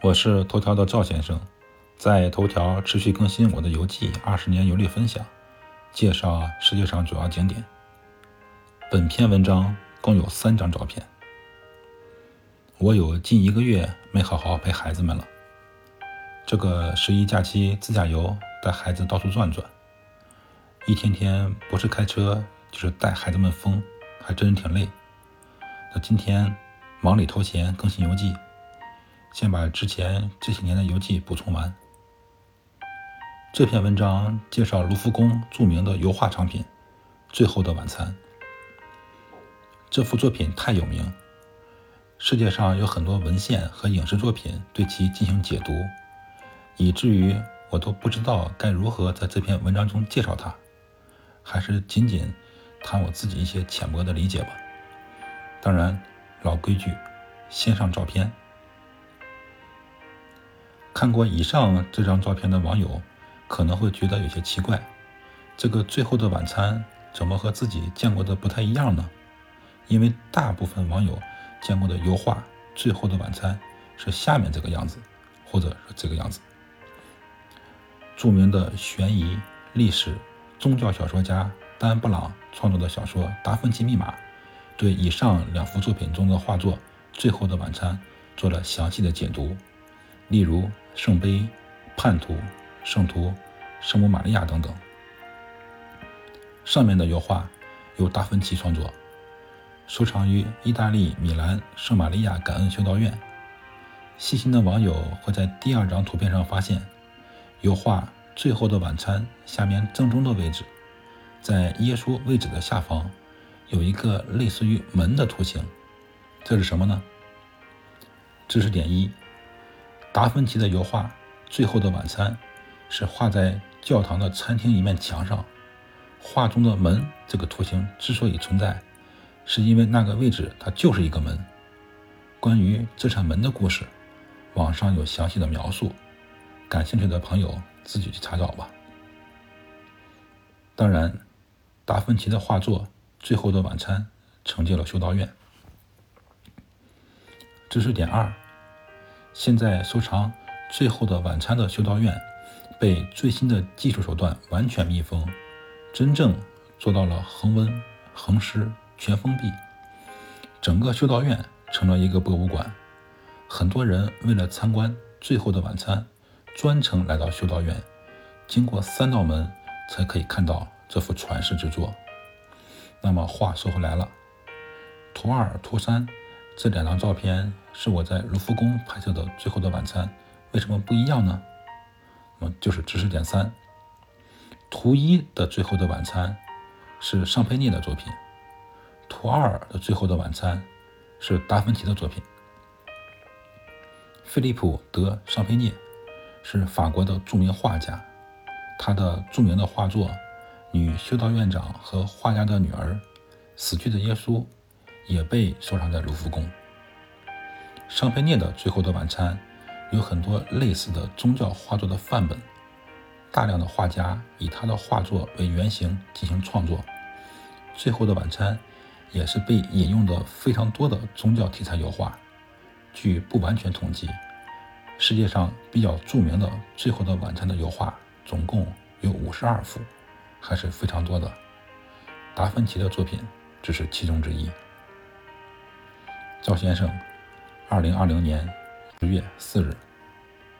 我是头条的赵先生，在头条持续更新我的游记二十年游历分享，介绍世界上主要景点。本篇文章共有三张照片。我有近一个月没好好陪孩子们了。这个十一假期自驾游，带孩子到处转转，一天天不是开车就是带孩子们疯，还真是挺累。那今天忙里偷闲更新游记。先把之前这些年的游记补充完。这篇文章介绍卢浮宫著名的油画藏品《最后的晚餐》。这幅作品太有名，世界上有很多文献和影视作品对其进行解读，以至于我都不知道该如何在这篇文章中介绍它，还是仅仅谈我自己一些浅薄的理解吧。当然，老规矩，先上照片。看过以上这张照片的网友可能会觉得有些奇怪，这个《最后的晚餐》怎么和自己见过的不太一样呢？因为大部分网友见过的油画《最后的晚餐》是下面这个样子，或者是这个样子。著名的悬疑、历史、宗教小说家丹·布朗创作的小说《达芬奇密码》对以上两幅作品中的画作《最后的晚餐》做了详细的解读，例如。圣杯、叛徒、圣徒、圣母玛利亚等等。上面的油画由达芬奇创作，收藏于意大利米兰圣玛利亚感恩修道院。细心的网友会在第二张图片上发现，油画《最后的晚餐》下面正中的位置，在耶稣位置的下方，有一个类似于门的图形。这是什么呢？知识点一。达芬奇的油画《最后的晚餐》是画在教堂的餐厅一面墙上。画中的门这个图形之所以存在，是因为那个位置它就是一个门。关于这扇门的故事，网上有详细的描述，感兴趣的朋友自己去查找吧。当然，达芬奇的画作《最后的晚餐》承接了修道院。知识点二。现在收藏《最后的晚餐》的修道院，被最新的技术手段完全密封，真正做到了恒温、恒湿、全封闭。整个修道院成了一个博物馆，很多人为了参观《最后的晚餐》，专程来到修道院，经过三道门才可以看到这幅传世之作。那么话说回来了，图二、图三。这两张照片是我在卢浮宫拍摄的《最后的晚餐》，为什么不一样呢？那么就是知识点三：图一的《最后的晚餐》是尚佩涅的作品，图二的《最后的晚餐》是达芬奇的作品。菲利普·德·尚佩涅是法国的著名画家，他的著名的画作《女修道院长和画家的女儿》《死去的耶稣》。也被收藏在卢浮宫。尚佩涅的《最后的晚餐》有很多类似的宗教画作的范本，大量的画家以他的画作为原型进行创作。《最后的晚餐》也是被引用的非常多的宗教题材油画。据不完全统计，世界上比较著名的《最后的晚餐》的油画总共有五十二幅，还是非常多的。达芬奇的作品只是其中之一。赵先生，二零二零年十月四日。